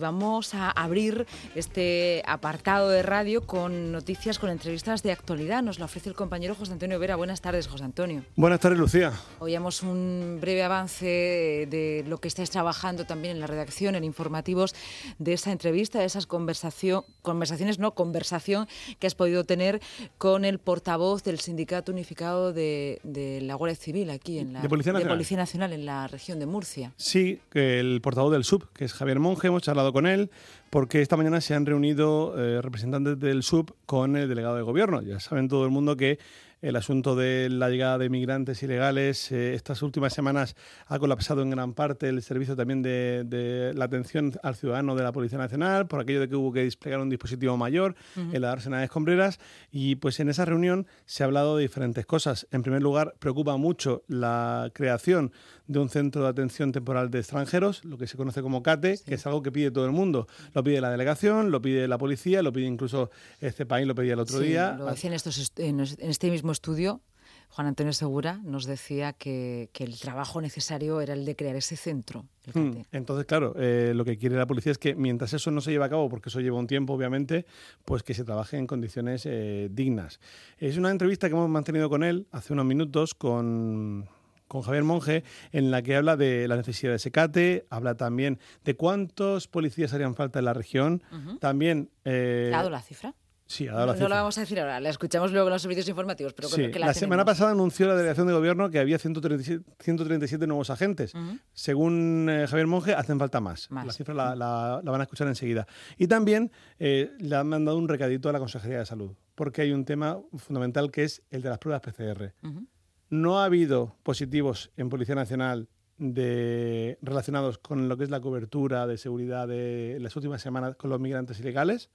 Vamos a abrir este apartado de radio con noticias, con entrevistas de actualidad. Nos lo ofrece el compañero José Antonio Vera. Buenas tardes, José Antonio. Buenas tardes, Lucía. Oíamos un breve avance de lo que estáis trabajando también en la redacción, en informativos, de esa entrevista, de esas conversación, conversaciones, no, conversación que has podido tener con el portavoz del Sindicato Unificado de, la Guardia Civil aquí en la Policía Policía Nacional en la región de Murcia. Sí, el portavoz del SUB, que es Javier Monge, hemos charlado con él porque esta mañana se han reunido eh, representantes del SUB con el delegado de gobierno. Ya saben todo el mundo que el asunto de la llegada de migrantes ilegales eh, estas últimas semanas ha colapsado en gran parte el servicio también de, la atención al ciudadano de la Policía Nacional por aquello de que hubo que desplegar un dispositivo mayor en la dársena de escombreras y pues en esa reunión se ha hablado de diferentes cosas. En primer lugar, preocupa mucho la creación de un centro de atención temporal de extranjeros, lo que se conoce como CATE, que es algo que pide todo el mundo. Lo pide la delegación, lo pide la policía, lo pide incluso este país, lo pedía el otro día. Lo decían estos, en este mismo estudio. Juan Antonio Segura nos decía que, el trabajo necesario era el de crear ese centro. Hmm, entonces, claro, eh, lo que quiere la policía es que mientras eso no se lleve a cabo, porque eso lleva un tiempo, obviamente, pues que se trabaje en condiciones eh, dignas. Es una entrevista que hemos mantenido con él hace unos minutos con con Javier Monge, en la que habla de la necesidad de secate, habla también de cuántos policías harían falta en la región. También. Eh, ¿Ha dado la cifra? Sí, ha dado la cifra. No la vamos a decir ahora, la escuchamos luego en los servicios informativos. Pero sí, que la, semana pasada anunció la delegación de gobierno que había 137, nuevos agentes. Según eh, Javier Monge, hacen falta más. La cifra la, van a escuchar enseguida. Y también eh, le han mandado un recadito a la Consejería de Salud, porque hay un tema fundamental que es el de las pruebas PCR. No ha habido positivos en Policía Nacional de, relacionados con lo que es la cobertura de seguridad de las últimas semanas con los migrantes ilegales,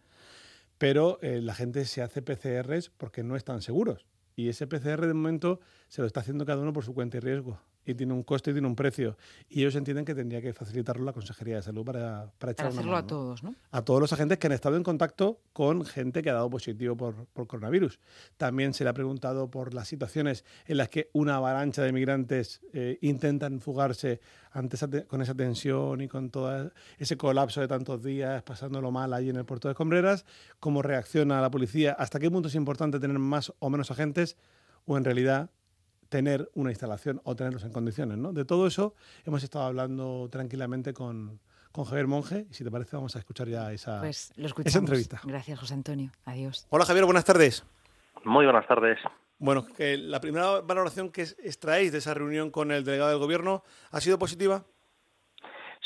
pero eh, la gente se hace PCRs porque no están seguros. Y ese PCR de momento se lo está haciendo cada uno por su cuenta y riesgo y tiene un coste y tiene un precio. Y ellos entienden que tendría que facilitarlo la Consejería de Salud para, para echar para hacerlo a todos, ¿no? A todos los agentes que han estado en contacto con gente que ha dado positivo por, por coronavirus. También se le ha preguntado por las situaciones en las que una avalancha de migrantes eh, intentan fugarse ante con esa tensión y con todo ese colapso de tantos días, pasándolo mal ahí en el puerto de Escombreras, cómo reacciona la policía, hasta qué punto es importante tener más o menos agentes, o en realidad tener una instalación o tenerlos en condiciones. ¿no? De todo eso hemos estado hablando tranquilamente con, con Javier Monge y si te parece vamos a escuchar ya esa, pues esa entrevista. Gracias, José Antonio. Adiós. Hola Javier, buenas tardes. Muy buenas tardes. Bueno, la primera valoración que extraéis de esa reunión con el delegado del Gobierno ha sido positiva.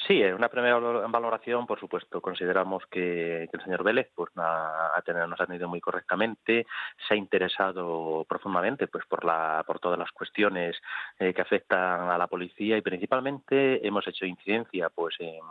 Sí, en una primera valoración, por supuesto, consideramos que, el señor Vélez pues, ha ha tenido muy correctamente, se ha interesado profundamente pues, por, la, por todas las cuestiones eh, que afectan a la policía y principalmente hemos hecho incidencia pues, en,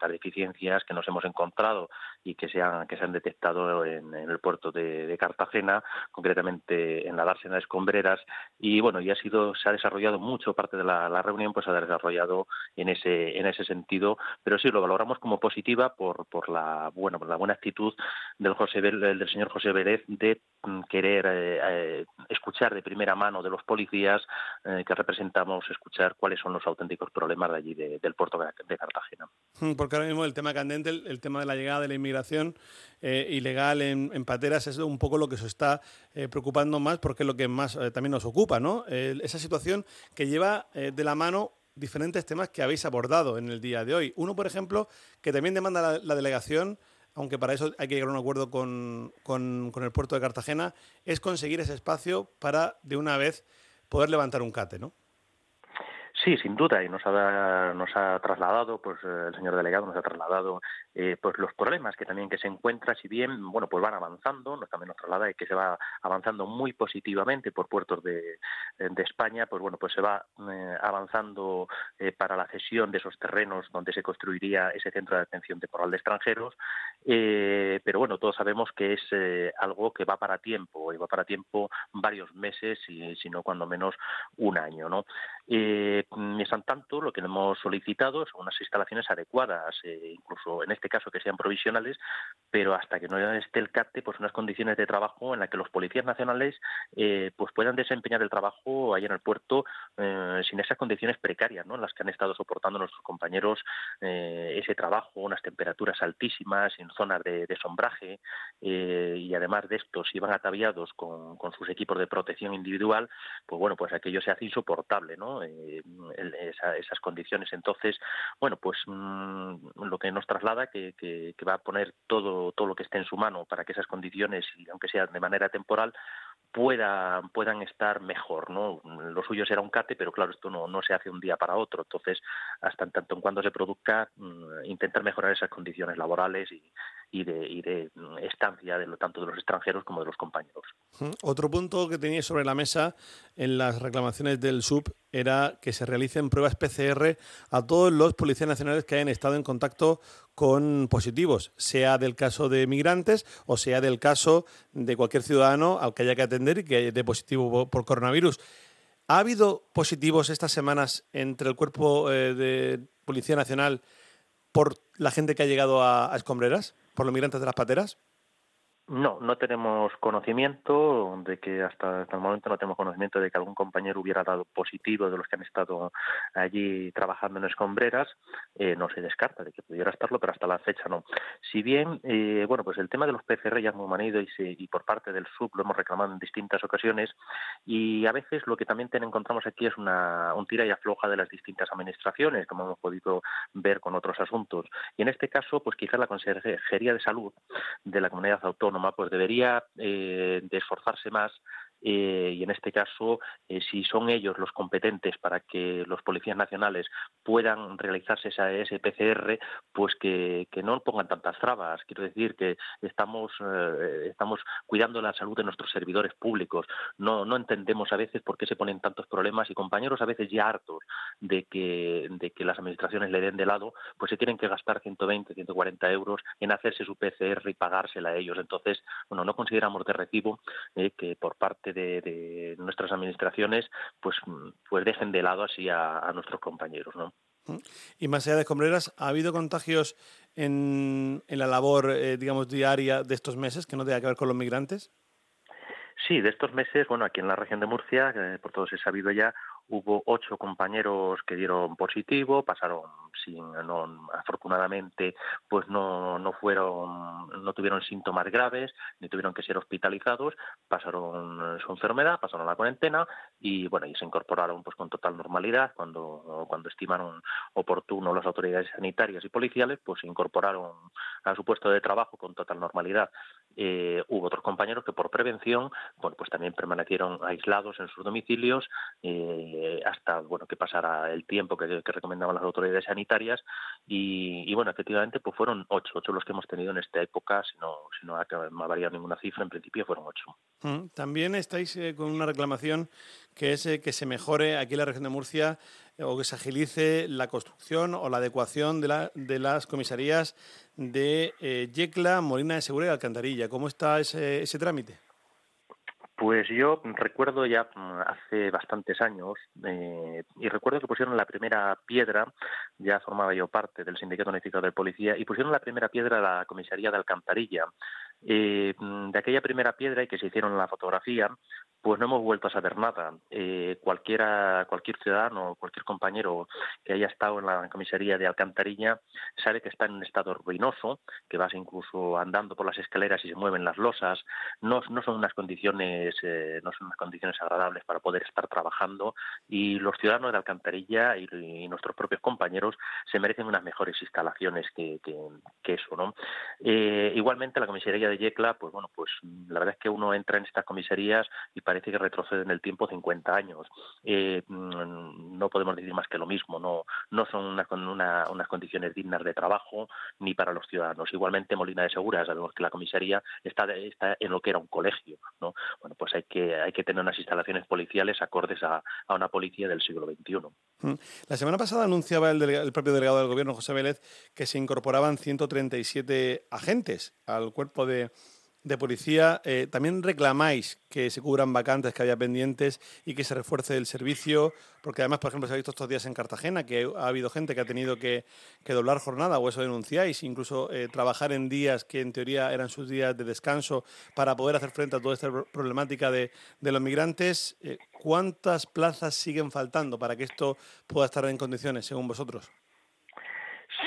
las deficiencias que nos hemos encontrado y que se han, que se han detectado en, el puerto de, Cartagena, concretamente en la dársena de escombreras y bueno, y ha sido, se ha desarrollado mucho parte de la, la reunión, pues se ha desarrollado en ese, en ese sentido pero sí lo valoramos como positiva por, por la bueno por la buena actitud del José del señor José Vélez de mm, querer eh, eh, escuchar de primera mano de los policías eh, que representamos escuchar cuáles son los auténticos problemas de allí del puerto de Cartagena. Mm, porque ahora mismo el tema candente, el, tema de la llegada de la inmigración ilegal en, en, pateras es un poco lo que se está preocupando más porque es lo que más también nos ocupa, ¿no? esa situación que lleva de la mano diferentes temas que habéis abordado en el día de hoy. Uno, por ejemplo, que también demanda la, delegación, aunque para eso hay que llegar a un acuerdo con, con, el puerto de Cartagena, es conseguir ese espacio para, de una vez, poder levantar un cate, ¿no? Sí, sin duda, y nos ha, nos ha trasladado, pues eh, el señor delegado nos ha trasladado eh, pues los problemas que también que se encuentra, si bien, bueno, pues van avanzando, nos también nos traslada que se va avanzando muy positivamente por puertos de, de España, pues bueno, pues se va eh, avanzando para la cesión de esos terrenos donde se construiría ese centro de atención temporal de extranjeros, pero bueno, todos sabemos que es algo que va para tiempo, y va para tiempo varios meses, y si no cuando menos un año, ¿no? Eh, mientras tanto, lo que hemos solicitado son unas instalaciones adecuadas, eh, incluso en este caso que sean provisionales, pero hasta que no esté el CATE, pues unas condiciones de trabajo en las que los policías nacionales eh, pues puedan desempeñar el trabajo ahí en el puerto eh, sin esas condiciones precarias, ¿no? En las que han estado soportando nuestros compañeros ese trabajo, unas temperaturas altísimas, en zonas de, sombraje, y además de esto, si van ataviados con, sus equipos de protección individual, pues bueno, pues aquello se hace insoportable, ¿no? Eh, esas condiciones. Entonces, bueno, pues mm, lo que nos traslada que, que, va a poner todo, todo lo que esté en su mano para que esas condiciones, aunque sea de manera temporal, puedan puedan estar mejor no lo suyo será un cate pero claro esto no, no se hace un día para otro. Entonces hasta en tanto en cuando se produzca mm, intentar mejorar esas condiciones laborales y, y de, y de estancia de lo, tanto de los extranjeros como de los compañeros. Otro punto que tenía sobre la mesa en las reclamaciones del SUB era que se realicen pruebas PCR a todos los policías nacionales que hayan estado en contacto con positivos, sea del caso de migrantes o sea del caso de cualquier ciudadano al que haya que atender y que esté positivo por coronavirus. ¿Ha habido positivos estas semanas entre el cuerpo eh, de Policía Nacional por la gente que ha llegado a Escombreras? Por los migrantes de las pateras? No, no tenemos conocimiento de que hasta, el momento no tenemos conocimiento de que algún compañero hubiera dado positivo de los que han estado allí trabajando en escombreras. Eh, no se descarta de que pudiera estarlo, pero hasta la fecha no. Si bien, eh, bueno, pues el tema de los PCR ya hemos manido y, y por parte del SUB lo hemos reclamado en distintas ocasiones y a veces lo que también encontramos aquí es una, un tira y afloja de las distintas administraciones, como hemos podido ver con otros asuntos. Y en este caso, pues quizás la Consejería de Salud de la Comunidad Autónoma pues debería eh, de esforzarse más eh, y en este caso, eh, si son ellos los competentes para que los policías nacionales puedan realizarse esa, PCR, pues que, no pongan tantas trabas. Quiero decir que estamos, eh, estamos cuidando la salud de nuestros servidores públicos. No, no entendemos a veces por qué se ponen tantos problemas y compañeros a veces ya hartos de que, de que las administraciones le den de lado, pues se tienen que gastar 120, 140 euros en hacerse su PCR y pagársela a ellos. Entonces, bueno, no consideramos de recibo que por parte de, nuestras administraciones pues, pues dejen de lado así a, nuestros compañeros. ¿no? Y más allá de escombreras, ¿ha habido contagios en, en la labor, eh, digamos, diaria de estos meses que no tenga que ver con los migrantes? Sí, de estos meses, bueno, aquí en la región de Murcia, por todos he sabido ya, hubo ocho compañeros que dieron positivo, pasaron sin, no, afortunadamente, pues no, no fueron, no tuvieron síntomas graves, ni tuvieron que ser hospitalizados, pasaron su enfermedad, pasaron la cuarentena y bueno, y se incorporaron pues con total normalidad cuando, cuando estimaron oportuno las autoridades sanitarias y policiales, pues se incorporaron a su puesto de trabajo con total normalidad. Eh, hubo otros compañeros que por prevención, bueno, pues también permanecieron aislados en sus domicilios. Eh, hasta bueno que pasara el tiempo que, recomendaban las autoridades sanitarias y, bueno efectivamente pues fueron ocho ocho los que hemos tenido en esta época si no si no ha, variado ninguna cifra en principio fueron ocho mm, también estáis eh, con una reclamación que es que se mejore aquí en la región de Murcia o que se agilice la construcción o la adecuación de, la, de las comisarías de Yecla, Molina de Segura y Alcantarilla. ¿Cómo está ese, ese trámite? Pues yo recuerdo ya mm, hace bastantes años, eh, y recuerdo que pusieron la primera piedra, ya formaba yo parte del Sindicato Unificado de Policía, y pusieron la primera piedra a la comisaría de Alcantarilla. Eh, de aquella primera piedra y que se hicieron la fotografía, pues no hemos vuelto a saber nada. Eh, cualquiera, cualquier ciudadano, cualquier compañero que haya estado en la comisaría de Alcantarilla sabe que está en un estado ruinoso, que vas incluso andando por las escaleras y se mueven las losas. No, no son unas condiciones, eh, no son unas condiciones agradables para poder estar trabajando y los ciudadanos de Alcantarilla y, nuestros propios compañeros se merecen unas mejores instalaciones que, que, eso, ¿no? Igualmente la comisaría de Yecla, pues bueno, pues la verdad es que uno entra en estas comisarías y parece que retrocede en el tiempo 50 años. Eh, mm, no podemos decir más que lo mismo, no, no son una, unas condiciones dignas de trabajo ni para los ciudadanos. Igualmente Molina de Segura, sabemos que la comisaría está, está en lo que era un colegio, ¿no? Bueno, pues hay que, hay que tener unas instalaciones policiales acordes a, a una policía del siglo XXI. Mm. La semana pasada anunciaba el, el propio delegado del gobierno, José Vélez, que se incorporaban 137 agentes al cuerpo de de policía, eh, también reclamáis que se cubran vacantes que había pendientes y que se refuerce el servicio, porque además, por ejemplo, se ha visto estos días en Cartagena que ha habido gente que ha tenido que, doblar jornada, o eso denunciáis, incluso eh, trabajar en días que en teoría eran sus días de descanso para poder hacer frente a toda esta problemática de, los migrantes. Eh, ¿Cuántas plazas siguen faltando para que esto pueda estar en condiciones, según vosotros?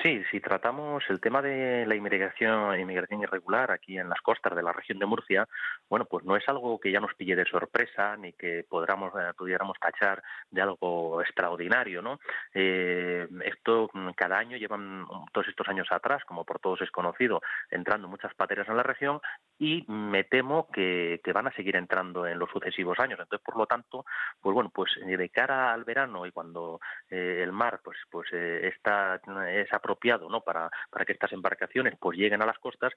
Sí, si tratamos el tema de la inmigración, inmigración irregular aquí en las costas de la región de Murcia, bueno, pues no es algo que ya nos pille de sorpresa ni que podamos, eh, pudiéramos tachar de algo extraordinario, ¿no? Eh, esto mm, cada año llevan todos estos años atrás, como por todos es conocido, entrando muchas pateras en la región y me temo que, van a seguir entrando en los sucesivos años. Entonces, por lo tanto, pues bueno, pues eh, de cara al verano y cuando el mar pues pues está es apropiado ¿no? para, para que estas embarcaciones pues lleguen a las costas,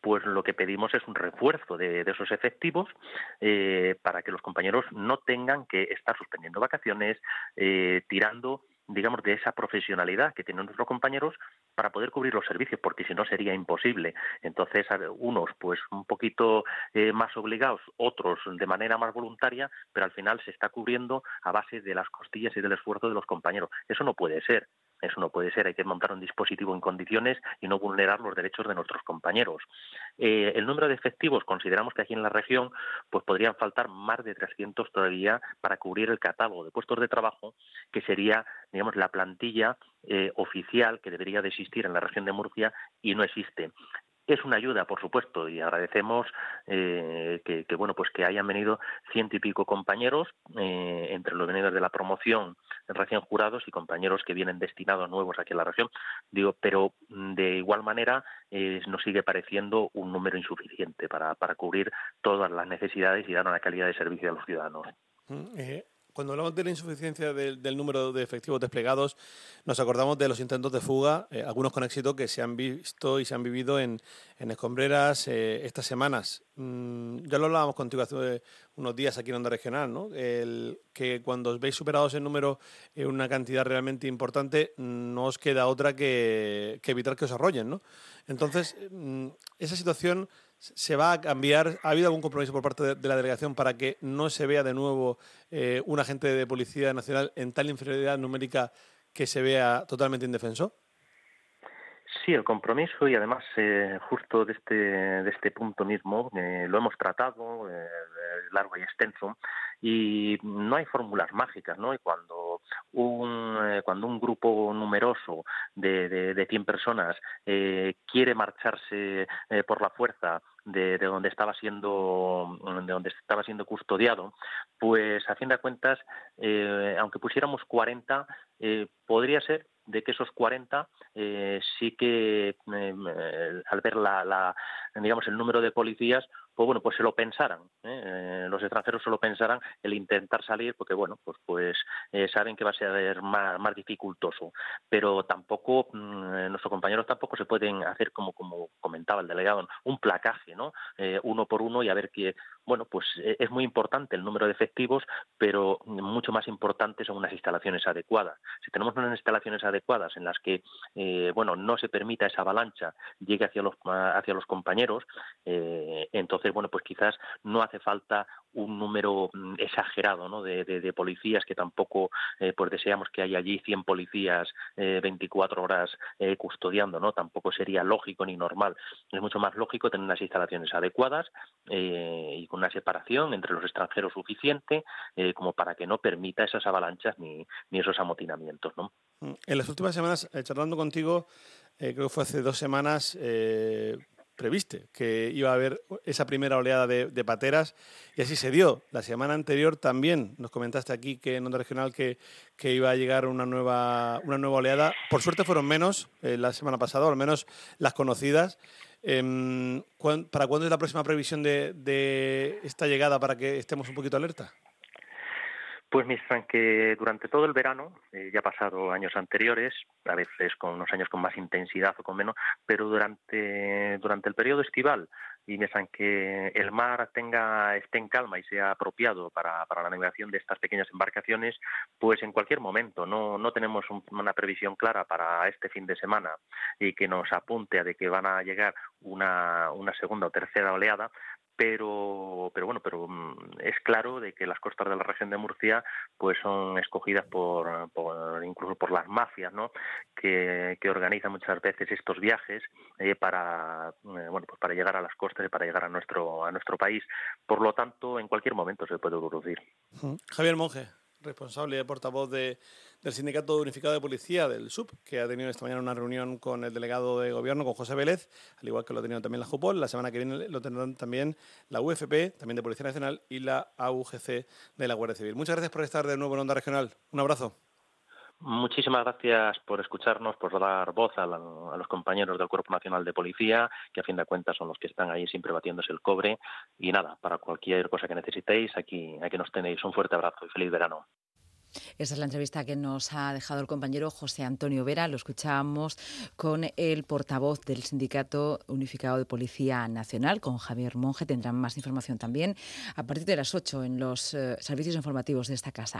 pues lo que pedimos es un refuerzo de, esos efectivos eh, para que los compañeros no tengan que estar suspendiendo vacaciones, eh, tirando digamos, de esa profesionalidad que tienen nuestros compañeros para poder cubrir los servicios, porque si no sería imposible. Entonces, unos, pues, un poquito eh, más obligados, otros de manera más voluntaria, pero al final se está cubriendo a base de las costillas y del esfuerzo de los compañeros. Eso no puede ser. Eso no puede ser, hay que montar un dispositivo en condiciones y no vulnerar los derechos de nuestros compañeros. Eh, el número de efectivos, consideramos que aquí en la región pues podrían faltar más de 300 todavía para cubrir el catálogo de puestos de trabajo, que sería, digamos, la plantilla eh, oficial que debería de existir en la región de Murcia y no existe es una ayuda, por supuesto, y agradecemos eh, que, bueno, pues que hayan venido ciento y pico compañeros eh, entre los venidos de la promoción recién jurados y compañeros que vienen destinados nuevos aquí en la región. Digo, pero mm, de igual manera eh, nos sigue pareciendo un número insuficiente para, para cubrir todas las necesidades y dar una calidad de servicio a los ciudadanos. Mm, cuando hablamos de la insuficiencia del, número de efectivos desplegados, nos acordamos de los intentos de fuga, eh, algunos con éxito, que se han visto y se han vivido en, escombreras eh, estas semanas. Mm, ya lo hablábamos contigo hace unos días aquí en Onda Regional, ¿no? Que cuando os veis superados en número en una cantidad realmente importante, no os queda otra que, que evitar que os arrollen, ¿no? Entonces, mm, esa situación ¿Se va a cambiar? ¿Ha habido algún compromiso por parte de, la delegación para que no se vea de nuevo eh, un agente de Policía Nacional en tal inferioridad numérica que se vea totalmente indefenso? Sí, el compromiso y además eh, justo de este, de este punto mismo eh, lo hemos tratado largo y extenso y no hay fórmulas mágicas, ¿no? Y cuando un, eh, cuando un grupo numeroso de, de, de 100 personas eh, quiere marcharse eh, por la fuerza de, de, donde estaba siendo de donde estaba siendo custodiado, pues a fin de cuentas, aunque pusiéramos 40, podría ser de que esos 40 sí que al ver la, la, digamos el número de policías pues bueno, pues se lo pensaran, ¿eh? Eh, los extranjeros se lo pensarán el intentar salir, porque bueno, pues pues eh, saben que va a ser más, más dificultoso, pero tampoco mm, nuestros compañeros tampoco se pueden hacer como como comentaba el delegado, un placaje, ¿no? uno por uno y a ver que bueno, pues es muy importante el número de efectivos, pero mucho más importante son unas instalaciones adecuadas. Si tenemos unas instalaciones adecuadas en las que bueno no se permita esa avalancha llegue hacia los hacia los compañeros, entonces bueno, pues quizás no hace falta un número mm, exagerado de, policías que tampoco eh, pues deseamos que haya allí 100 policías eh, 24 horas eh, custodiando no tampoco sería lógico ni normal. Es mucho más lógico tener unas instalaciones adecuadas eh, y con una separación entre los extranjeros suficiente como para que no permita esas avalanchas ni, esos amotinamientos ¿no? en las últimas semanas charlando contigo creo que fue hace dos semanas previste que iba a haber esa primera oleada de, pateras y así se dio. La semana anterior también nos comentaste aquí que en Onda Regional que, que iba a llegar una nueva, una nueva oleada. Por suerte fueron menos eh, la semana pasada, al menos las conocidas. Em, ¿Para cuándo es la próxima previsión de, de esta llegada para que estemos un poquito alerta? Pues mientras que durante todo el verano, eh, ya ha pasado años anteriores, a veces con unos años con más intensidad o con menos, pero durante, durante el periodo estival, y mientras que el mar tenga esté en calma y sea apropiado para, para la navegación de estas pequeñas embarcaciones, pues en cualquier momento no, no tenemos una previsión clara para este fin de semana y que nos apunte a de que van a llegar una, una segunda o tercera oleada, pero pero bueno pero mm, es claro de que las costas de la región de Murcia pues son escogidas por, incluso por las mafias no que, que organizan muchas veces estos viajes eh, para eh, bueno pues para llegar a las costas y para llegar a nuestro a nuestro país. Por lo tanto en cualquier momento se puede producir. Javier Monge responsable y portavoz de, del Sindicato Unificado de Policía, del SUP, que ha tenido esta mañana una reunión con el delegado de gobierno, con José Vélez, al igual que lo ha tenido también la JUPOL. La semana que viene lo tendrán también la UFP, también de Policía Nacional, y la AUGC de la Guardia Civil. Muchas gracias por estar de nuevo en Onda Regional. Un abrazo. Muchísimas gracias por escucharnos, por dar voz a, los compañeros del Cuerpo Nacional de Policía, que a fin de cuentas son los que están ahí siempre batiéndose el cobre. Y nada, para cualquier cosa que necesitéis, aquí, aquí nos tenéis. Un fuerte abrazo y feliz verano. Esa es la entrevista que nos ha dejado el compañero José Antonio Vera. Lo escuchábamos con el portavoz del Sindicato Unificado de Policía Nacional, con Javier Monge. Tendrán más información también a partir de las 8 en los eh, servicios informativos de esta casa.